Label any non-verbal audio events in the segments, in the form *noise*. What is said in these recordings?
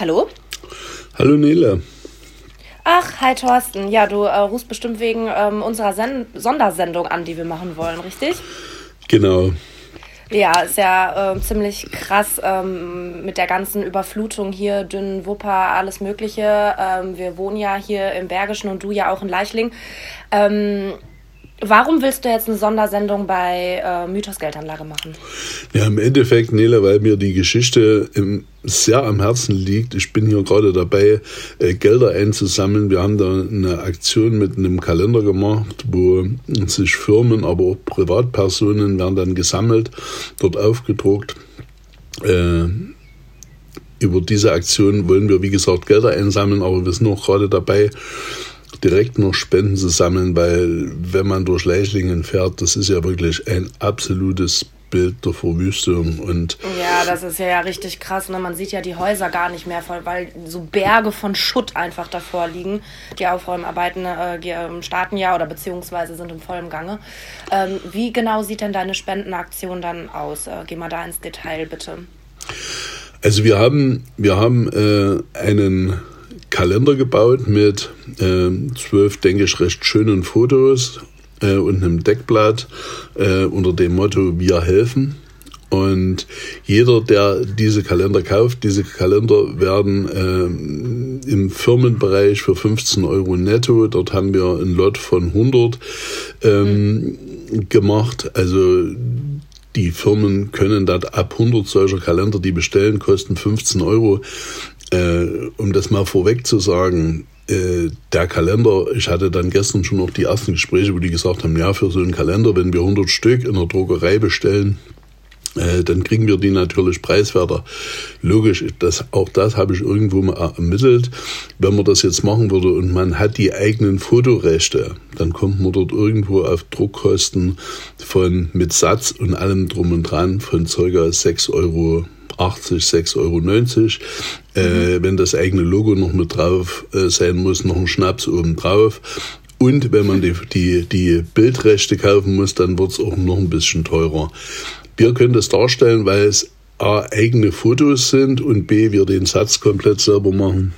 Hallo? Hallo Nele. Ach, hi Thorsten. Ja, du äh, rufst bestimmt wegen ähm, unserer Sen Sondersendung an, die wir machen wollen, richtig? Genau. Ja, ist ja äh, ziemlich krass ähm, mit der ganzen Überflutung hier, Dünnen, Wupper, alles Mögliche. Ähm, wir wohnen ja hier im Bergischen und du ja auch in Leichling. Ähm, Warum willst du jetzt eine Sondersendung bei äh, Mythos Geldanlage machen? Ja, im Endeffekt, Nele, weil mir die Geschichte im, sehr am Herzen liegt. Ich bin hier gerade dabei, äh, Gelder einzusammeln. Wir haben da eine Aktion mit einem Kalender gemacht, wo sich Firmen, aber auch Privatpersonen werden dann gesammelt, dort aufgedruckt. Äh, über diese Aktion wollen wir, wie gesagt, Gelder einsammeln, aber wir sind auch gerade dabei, direkt noch Spenden zu sammeln, weil wenn man durch Leichlingen fährt, das ist ja wirklich ein absolutes Bild der Verwüstung und ja, das ist ja, ja richtig krass. Ne? Man sieht ja die Häuser gar nicht mehr, weil so Berge von Schutt einfach davor liegen. Die Aufräumarbeiten äh, ähm, starten ja oder beziehungsweise sind im vollen Gange. Ähm, wie genau sieht denn deine Spendenaktion dann aus? Äh, geh mal da ins Detail bitte. Also wir haben wir haben äh, einen Kalender gebaut mit äh, zwölf, denke ich, recht schönen Fotos äh, und einem Deckblatt äh, unter dem Motto Wir helfen. Und jeder, der diese Kalender kauft, diese Kalender werden äh, im Firmenbereich für 15 Euro netto, dort haben wir ein Lot von 100 ähm, gemacht. Also die Firmen können dort ab 100 solcher Kalender, die bestellen, kosten 15 Euro. Äh, um das mal vorweg zu sagen, äh, der Kalender, ich hatte dann gestern schon noch die ersten Gespräche, wo die gesagt haben, ja, für so einen Kalender, wenn wir 100 Stück in der Druckerei bestellen, äh, dann kriegen wir die natürlich preiswerter. Logisch, das, auch das habe ich irgendwo mal ermittelt. Wenn man das jetzt machen würde und man hat die eigenen Fotorechte, dann kommt man dort irgendwo auf Druckkosten von mit Satz und allem drum und dran von ca. 6 Euro 80, 6,90 Euro. Mhm. Äh, wenn das eigene Logo noch mit drauf äh, sein muss, noch ein Schnaps oben drauf. Und wenn man die, die, die Bildrechte kaufen muss, dann wird es auch noch ein bisschen teurer. Wir können das darstellen, weil es A, eigene Fotos sind und B, wir den Satz komplett selber machen,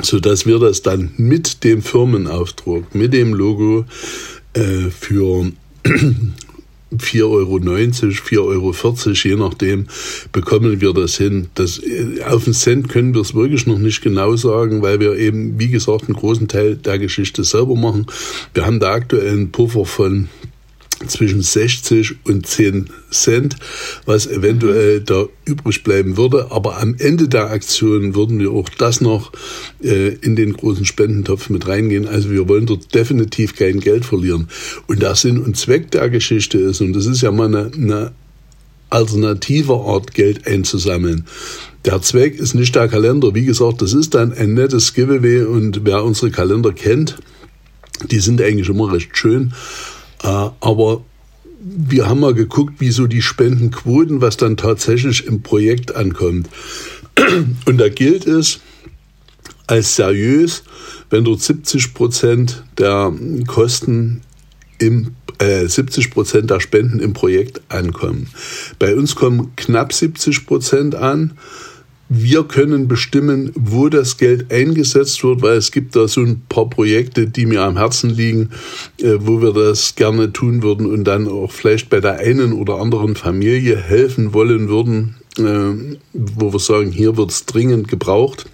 sodass wir das dann mit dem Firmenaufdruck, mit dem Logo äh, für 4,90 Euro, 4,40 Euro, je nachdem, bekommen wir das hin. Das, äh, auf den Cent können wir es wirklich noch nicht genau sagen, weil wir eben, wie gesagt, einen großen Teil der Geschichte selber machen. Wir haben da aktuell einen Puffer von zwischen 60 und 10 Cent, was eventuell da übrig bleiben würde. Aber am Ende der Aktion würden wir auch das noch äh, in den großen Spendentopf mit reingehen. Also wir wollen dort definitiv kein Geld verlieren. Und der Sinn und Zweck der Geschichte ist, und das ist ja mal eine, eine alternative Art, Geld einzusammeln. Der Zweck ist nicht der Kalender. Wie gesagt, das ist dann ein nettes Giveaway und wer unsere Kalender kennt, die sind eigentlich immer recht schön. Äh, aber wir haben mal geguckt, wie so die Spendenquoten, was dann tatsächlich im Projekt ankommt. *clears throat* Und da gilt es als seriös, wenn dort 70 Prozent der Kosten im äh, 70 Prozent der Spenden im Projekt ankommen. Bei uns kommen knapp 70 Prozent an wir können bestimmen, wo das Geld eingesetzt wird, weil es gibt da so ein paar Projekte, die mir am Herzen liegen, äh, wo wir das gerne tun würden und dann auch vielleicht bei der einen oder anderen Familie helfen wollen würden, äh, wo wir sagen, hier wird es dringend gebraucht.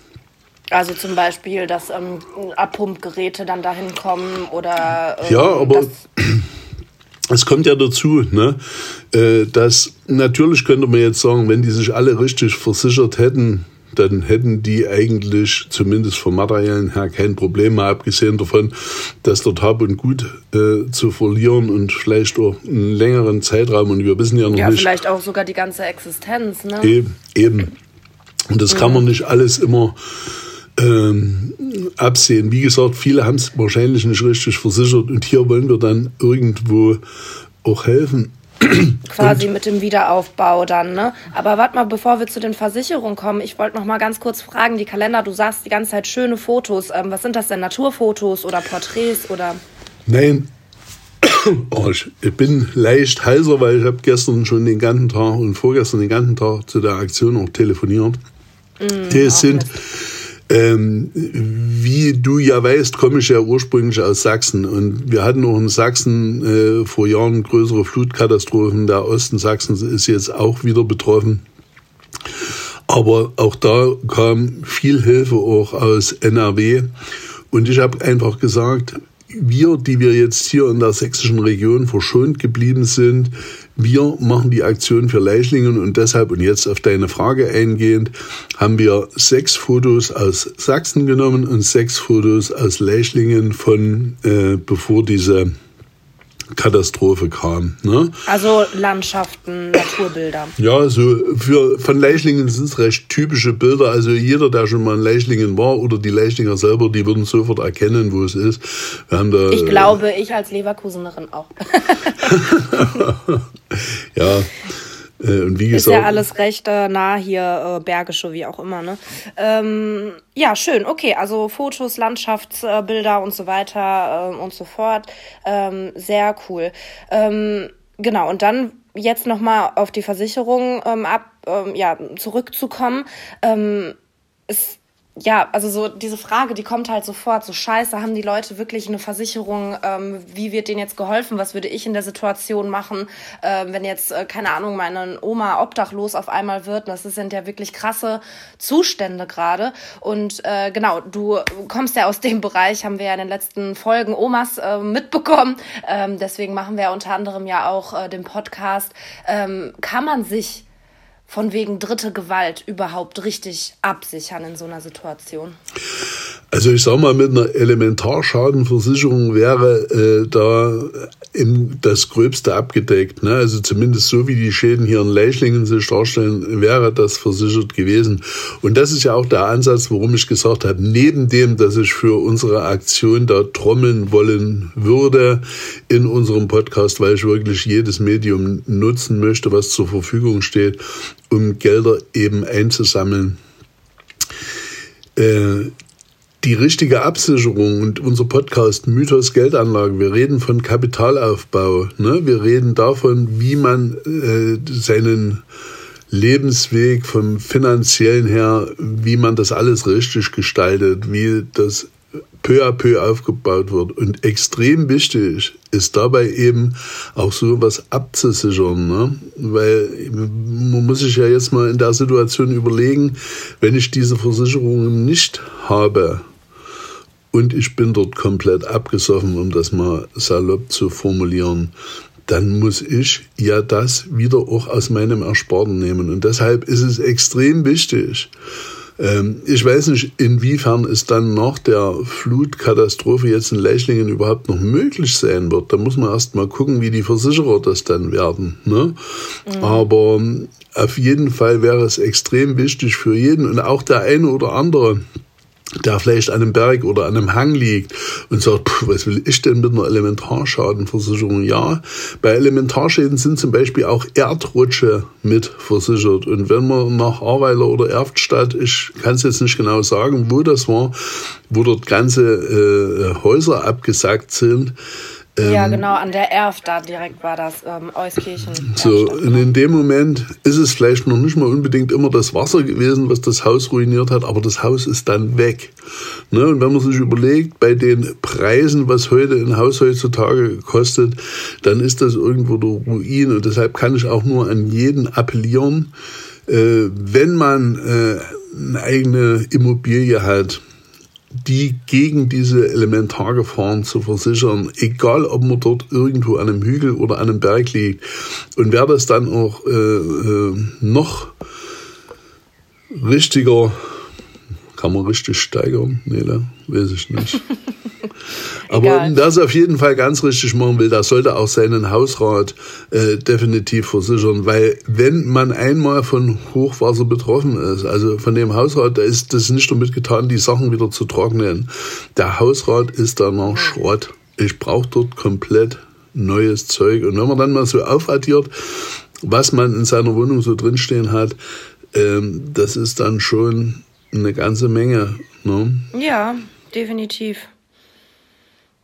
Also zum Beispiel, dass ähm, Abpumpgeräte dann dahin kommen oder. Ähm, ja, aber es kommt ja dazu, ne, äh, dass natürlich könnte man jetzt sagen, wenn die sich alle richtig versichert hätten, dann hätten die eigentlich zumindest vom materiellen her kein Problem mehr, abgesehen davon, dass dort Hab und Gut äh, zu verlieren und vielleicht auch einen längeren Zeitraum und wir wissen ja noch ja, nicht. Ja, vielleicht auch sogar die ganze Existenz, ne? Eben, eben. Und das kann man nicht alles immer ähm, absehen. Wie gesagt, viele haben es wahrscheinlich nicht richtig versichert und hier wollen wir dann irgendwo auch helfen. Quasi und mit dem Wiederaufbau dann, ne? Aber warte mal, bevor wir zu den Versicherungen kommen, ich wollte noch mal ganz kurz fragen, die Kalender, du sagst die ganze Zeit schöne Fotos. Ähm, was sind das denn, Naturfotos oder Porträts oder? Nein, *coughs* oh, ich bin leicht heiser, weil ich habe gestern schon den ganzen Tag und vorgestern den ganzen Tag zu der Aktion auch telefoniert. Mm, es sind, ähm, wie du ja weißt, komme ich ja ursprünglich aus Sachsen und wir hatten auch in Sachsen äh, vor Jahren größere Flutkatastrophen. Der Osten Sachsens ist jetzt auch wieder betroffen. Aber auch da kam viel Hilfe auch aus NRW. Und ich habe einfach gesagt, wir, die wir jetzt hier in der sächsischen Region verschont geblieben sind, wir machen die Aktion für Leichlingen und deshalb, und jetzt auf deine Frage eingehend, haben wir sechs Fotos aus Sachsen genommen und sechs Fotos aus Leichlingen von, äh, bevor diese Katastrophe kam. Ne? Also Landschaften, Naturbilder. Ja, so für, von Leichlingen sind es recht typische Bilder. Also jeder, der schon mal in Leichlingen war oder die Leichlinger selber, die würden sofort erkennen, wo es ist. Wir haben da, ich glaube, ich als Leverkusenerin auch. *laughs* ja. *laughs* Äh, und wie gesagt, ist ja alles recht äh, nah hier, äh, Bergische, wie auch immer. Ne? Ähm, ja, schön. Okay, also Fotos, Landschaftsbilder und so weiter ähm, und so fort. Ähm, sehr cool. Ähm, genau, und dann jetzt nochmal auf die Versicherung ähm, ab, ähm, ja, zurückzukommen. Es ja, also so diese Frage, die kommt halt sofort, so scheiße, haben die Leute wirklich eine Versicherung, ähm, wie wird denen jetzt geholfen, was würde ich in der Situation machen, ähm, wenn jetzt, äh, keine Ahnung, meine Oma obdachlos auf einmal wird, das sind ja wirklich krasse Zustände gerade. Und äh, genau, du kommst ja aus dem Bereich, haben wir ja in den letzten Folgen Omas äh, mitbekommen, ähm, deswegen machen wir unter anderem ja auch äh, den Podcast, ähm, kann man sich von wegen dritte Gewalt überhaupt richtig absichern in so einer Situation? Also ich sage mal, mit einer Elementarschadenversicherung wäre äh, da im, das Gröbste abgedeckt. Ne? Also zumindest so wie die Schäden hier in Leichlingen sich darstellen, wäre das versichert gewesen. Und das ist ja auch der Ansatz, warum ich gesagt habe, neben dem, dass ich für unsere Aktion da trommeln wollen würde in unserem Podcast, weil ich wirklich jedes Medium nutzen möchte, was zur Verfügung steht, um Gelder eben einzusammeln. Äh, die richtige Absicherung und unser Podcast Mythos Geldanlage, wir reden von Kapitalaufbau. Ne? Wir reden davon, wie man äh, seinen Lebensweg vom finanziellen her, wie man das alles richtig gestaltet, wie das peu à peu aufgebaut wird. Und extrem wichtig ist dabei eben auch so was abzusichern. Ne? Weil man muss sich ja jetzt mal in der Situation überlegen, wenn ich diese Versicherungen nicht habe, und ich bin dort komplett abgesoffen, um das mal salopp zu formulieren, dann muss ich ja das wieder auch aus meinem Ersparten nehmen. Und deshalb ist es extrem wichtig. Ähm, ich weiß nicht, inwiefern es dann nach der Flutkatastrophe jetzt in Leichlingen überhaupt noch möglich sein wird. Da muss man erst mal gucken, wie die Versicherer das dann werden. Ne? Mhm. Aber auf jeden Fall wäre es extrem wichtig für jeden und auch der eine oder andere, der vielleicht an einem Berg oder an einem Hang liegt und sagt, pff, was will ich denn mit einer Elementarschadenversicherung? Ja, bei Elementarschäden sind zum Beispiel auch Erdrutsche mit versichert. Und wenn man nach Ahrweiler oder Erftstadt, ich kann es jetzt nicht genau sagen, wo das war, wo dort ganze äh, Häuser abgesackt sind, ja, ähm, genau, an der Erf da direkt war das, ähm, Euskirchen. So, und in dem Moment ist es vielleicht noch nicht mal unbedingt immer das Wasser gewesen, was das Haus ruiniert hat, aber das Haus ist dann weg. Ne? Und wenn man sich überlegt, bei den Preisen, was heute ein Haus heutzutage kostet, dann ist das irgendwo der Ruin. Und deshalb kann ich auch nur an jeden appellieren, äh, wenn man äh, eine eigene Immobilie hat, die gegen diese Elementargefahren zu versichern, egal ob man dort irgendwo an einem Hügel oder an einem Berg liegt. Und wer das dann auch äh, äh, noch richtiger, kann man richtig steigern? Nele, weiß ich nicht. *laughs* Aber es auf jeden Fall ganz richtig machen will, der sollte auch seinen Hausrat äh, definitiv versichern, weil wenn man einmal von Hochwasser betroffen ist, also von dem Hausrat, da ist das nicht damit getan, die Sachen wieder zu trocknen. Der Hausrat ist danach Schrott. Ich brauche dort komplett neues Zeug. Und wenn man dann mal so aufaddiert, was man in seiner Wohnung so drinstehen hat, ähm, das ist dann schon eine ganze Menge. Ne? Ja, definitiv.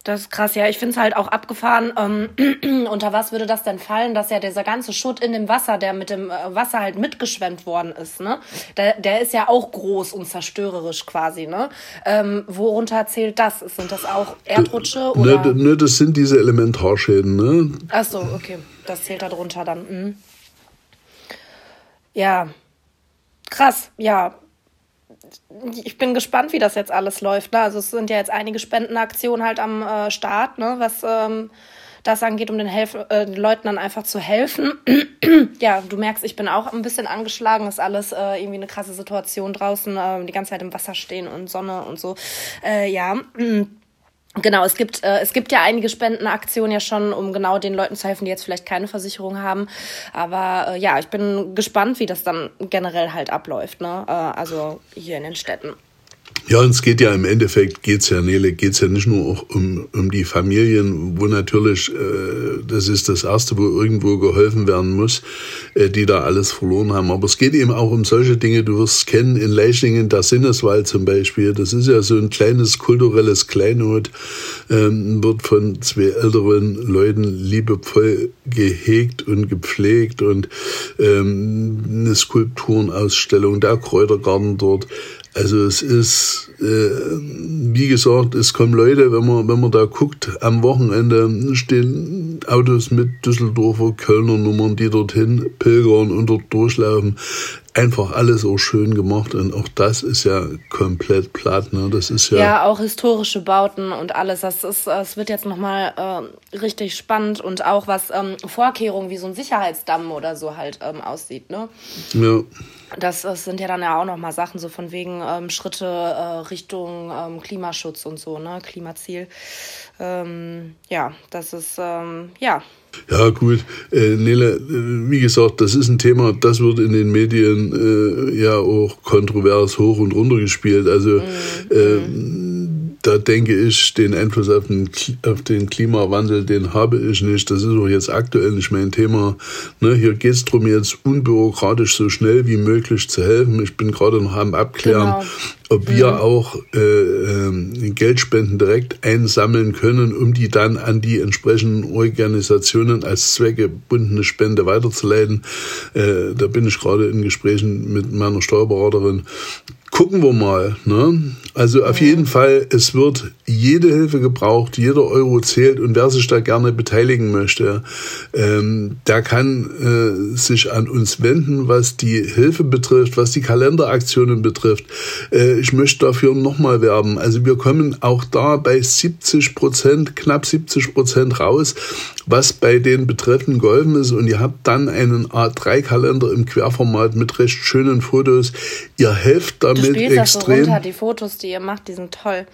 Das ist krass, ja. Ich finde es halt auch abgefahren. Ähm, *clears throat* unter was würde das denn fallen, dass ja dieser ganze Schutt in dem Wasser, der mit dem äh, Wasser halt mitgeschwemmt worden ist, ne? Der, der ist ja auch groß und zerstörerisch quasi, ne? Ähm, worunter zählt das? Sind das auch Erdrutsche? Ne, oder? Ne, das sind diese Elementarschäden, ne? Ach so, okay. Das zählt da drunter dann. Mhm. Ja. Krass, ja ich bin gespannt, wie das jetzt alles läuft. Ne? Also es sind ja jetzt einige Spendenaktionen halt am äh, Start, ne? was ähm, das angeht, um den, Helf äh, den Leuten dann einfach zu helfen. *clears throat* ja, du merkst, ich bin auch ein bisschen angeschlagen. Ist alles äh, irgendwie eine krasse Situation draußen, äh, die ganze Zeit im Wasser stehen und Sonne und so. Äh, ja. Genau, es gibt, äh, es gibt ja einige Spendenaktionen ja schon, um genau den Leuten zu helfen, die jetzt vielleicht keine Versicherung haben. Aber äh, ja, ich bin gespannt, wie das dann generell halt abläuft, ne? Äh, also hier in den Städten. Ja, und es geht ja im Endeffekt, geht's ja, Nele, geht's ja nicht nur auch um, um die Familien, wo natürlich, äh, das ist das Erste, wo irgendwo geholfen werden muss, äh, die da alles verloren haben. Aber es geht eben auch um solche Dinge, du wirst es kennen, in Leichlingen, der Sinneswald zum Beispiel, das ist ja so ein kleines kulturelles Kleinod, ähm, wird von zwei älteren Leuten liebevoll gehegt und gepflegt und ähm, eine Skulpturenausstellung, der Kräutergarten dort, also es ist, äh, wie gesagt, es kommen Leute, wenn man, wenn man da guckt, am Wochenende stehen Autos mit Düsseldorfer, Kölner Nummern, die dorthin pilgern und dort durchlaufen. Einfach alles auch schön gemacht und auch das ist ja komplett platt. Ne? Das ist ja, ja auch historische Bauten und alles. Das ist, es wird jetzt nochmal äh, richtig spannend und auch was ähm, Vorkehrungen wie so ein Sicherheitsdamm oder so halt ähm, aussieht. Ne? Ja. Das, das sind ja dann ja auch nochmal Sachen, so von wegen ähm, Schritte äh, Richtung ähm, Klimaschutz und so, ne, Klimaziel. Ähm, ja, das ist, ähm, ja. Ja, gut. Äh, Nele, äh, wie gesagt, das ist ein Thema, das wird in den Medien äh, ja auch kontrovers hoch und runter gespielt. Also, mhm. Da denke ich, den Einfluss auf den, auf den Klimawandel, den habe ich nicht. Das ist auch jetzt aktuell nicht mein Thema. Ne, hier geht es darum, jetzt unbürokratisch so schnell wie möglich zu helfen. Ich bin gerade noch am Abklären, genau. ob wir mhm. auch äh, äh, Geldspenden direkt einsammeln können, um die dann an die entsprechenden Organisationen als zweckgebundene Spende weiterzuleiten. Äh, da bin ich gerade in Gesprächen mit meiner Steuerberaterin gucken wir mal. Ne? Also auf jeden Fall, es wird jede Hilfe gebraucht, jeder Euro zählt und wer sich da gerne beteiligen möchte, ähm, der kann äh, sich an uns wenden, was die Hilfe betrifft, was die Kalenderaktionen betrifft. Äh, ich möchte dafür nochmal werben. Also wir kommen auch da bei 70 Prozent, knapp 70 Prozent raus, was bei den Betreffenden geholfen ist und ihr habt dann einen A3-Kalender im Querformat mit recht schönen Fotos. Ihr helft damit du extrem. Das so runter, die Fotos, die ihr macht, die sind toll.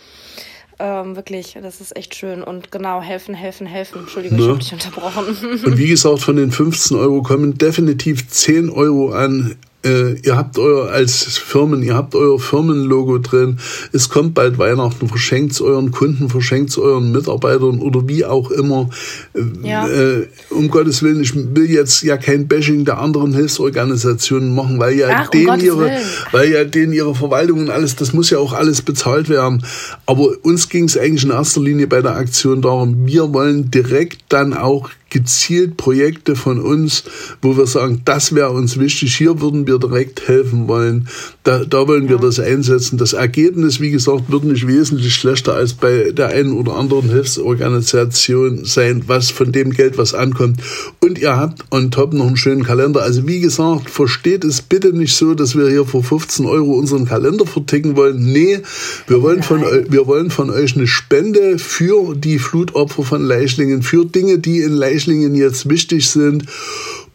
Ähm, wirklich, das ist echt schön. Und genau, helfen, helfen, helfen. Entschuldigung, ne? ich habe dich unterbrochen. Und wie gesagt, von den 15 Euro kommen definitiv 10 Euro an ihr habt euer als Firmen, ihr habt euer Firmenlogo drin. Es kommt bald Weihnachten, verschenkt es euren Kunden, verschenkt es euren Mitarbeitern oder wie auch immer. Äh, ja. Äh, um Gottes Willen, ich will jetzt ja kein Bashing der anderen Hilfsorganisationen machen, weil ja Ach, denen um ihre, weil ja denen ihre Verwaltung und alles, das muss ja auch alles bezahlt werden. Aber uns ging es eigentlich in erster Linie bei der Aktion darum, wir wollen direkt dann auch gezielt Projekte von uns, wo wir sagen, das wäre uns wichtig, hier würden wir direkt helfen wollen, da, da wollen wir das einsetzen. Das Ergebnis, wie gesagt, wird nicht wesentlich schlechter als bei der einen oder anderen Hilfsorganisation sein, was von dem Geld, was ankommt. Und ihr habt on top noch einen schönen Kalender. Also wie gesagt, versteht es bitte nicht so, dass wir hier für 15 Euro unseren Kalender verticken wollen. Nee, wir wollen, von, wir wollen von euch eine Spende für die Flutopfer von Leichlingen, für Dinge, die in Leichlingen jetzt wichtig sind.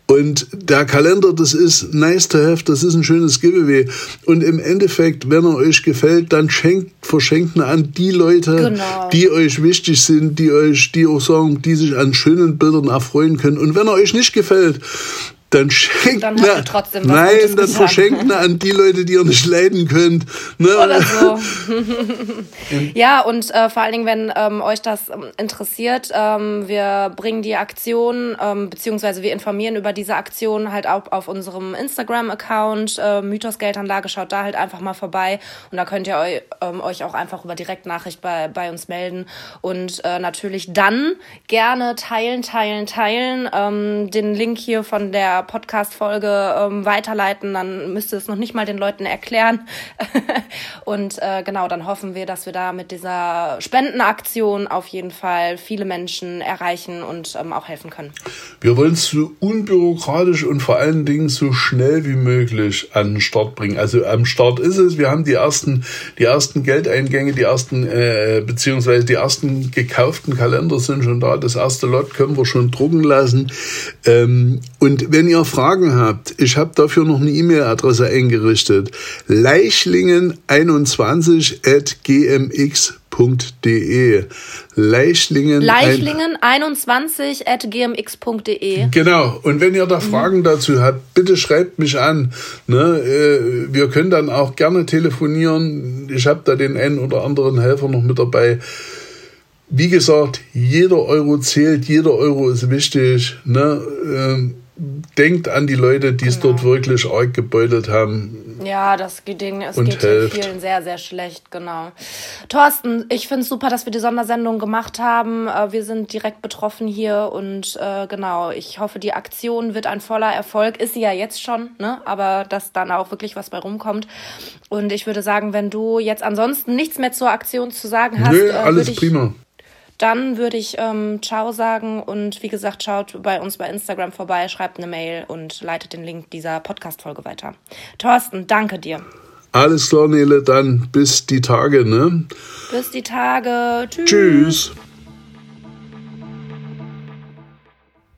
Und der Kalender, das ist nice to have, das ist ein schönes Giveaway. Und im Endeffekt, wenn er euch gefällt, dann schenkt, verschenkt ihn an die Leute, genau. die euch wichtig sind, die euch, die auch sagen, die sich an schönen Bildern erfreuen können. Und wenn er euch nicht gefällt, dann schenkt dann na, trotzdem was Nein, Gutes dann verschenkt na an die Leute, die ihr nicht leiden könnt. Ne? Oder so. *laughs* *laughs* ja, und äh, vor allen Dingen, wenn ähm, euch das ähm, interessiert, ähm, wir bringen die Aktion, ähm, beziehungsweise wir informieren über diese Aktion halt auch auf unserem Instagram-Account, äh, Mythos Geldanlage, schaut da halt einfach mal vorbei und da könnt ihr eu, ähm, euch auch einfach über Direktnachricht bei, bei uns melden und äh, natürlich dann gerne teilen, teilen, teilen, ähm, den Link hier von der Podcast-Folge ähm, weiterleiten, dann müsste es noch nicht mal den Leuten erklären. *laughs* und äh, genau, dann hoffen wir, dass wir da mit dieser Spendenaktion auf jeden Fall viele Menschen erreichen und ähm, auch helfen können. Wir wollen es so unbürokratisch und vor allen Dingen so schnell wie möglich an den Start bringen. Also am Start ist es, wir haben die ersten, die ersten Geldeingänge, die ersten, äh, beziehungsweise die ersten gekauften Kalender sind schon da. Das erste Lot können wir schon drucken lassen. Ähm, und wenn ihr Fragen habt, ich habe dafür noch eine E-Mail-Adresse eingerichtet. Leichlingen21 at gmx.de. Leichlingen, Leichlingen 21 at gmx.de. Genau. Und wenn ihr da mhm. Fragen dazu habt, bitte schreibt mich an. Ne? Äh, wir können dann auch gerne telefonieren. Ich habe da den einen oder anderen Helfer noch mit dabei. Wie gesagt, jeder Euro zählt, jeder Euro ist wichtig. Ne? Ähm, denkt an die Leute, die es genau. dort wirklich arg gebeutelt haben. Ja, das Ding, es geht helft. vielen sehr, sehr schlecht, genau. Thorsten, ich finde es super, dass wir die Sondersendung gemacht haben. Äh, wir sind direkt betroffen hier und äh, genau, ich hoffe, die Aktion wird ein voller Erfolg. Ist sie ja jetzt schon, ne? Aber dass dann auch wirklich was bei rumkommt. Und ich würde sagen, wenn du jetzt ansonsten nichts mehr zur Aktion zu sagen hast, Nö, äh, alles ich, prima dann würde ich ähm, Ciao sagen und wie gesagt, schaut bei uns bei Instagram vorbei, schreibt eine Mail und leitet den Link dieser Podcast-Folge weiter. Thorsten, danke dir. Alles klar, Nele, dann bis die Tage, ne? Bis die Tage. Tschüss. Tschüss.